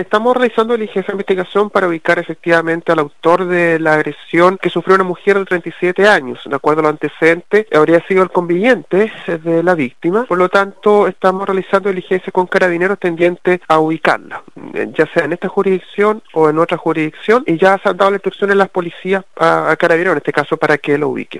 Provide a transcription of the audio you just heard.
Estamos realizando diligencia de investigación para ubicar efectivamente al autor de la agresión que sufrió una mujer de 37 años. De acuerdo a los antecedentes, habría sido el conviviente de la víctima. Por lo tanto, estamos realizando diligencia con carabineros tendientes a ubicarla, eh, ya sea en esta jurisdicción o en otra jurisdicción. Y ya se han dado la instrucción en las policías a, a carabineros, en este caso, para que lo ubiquen.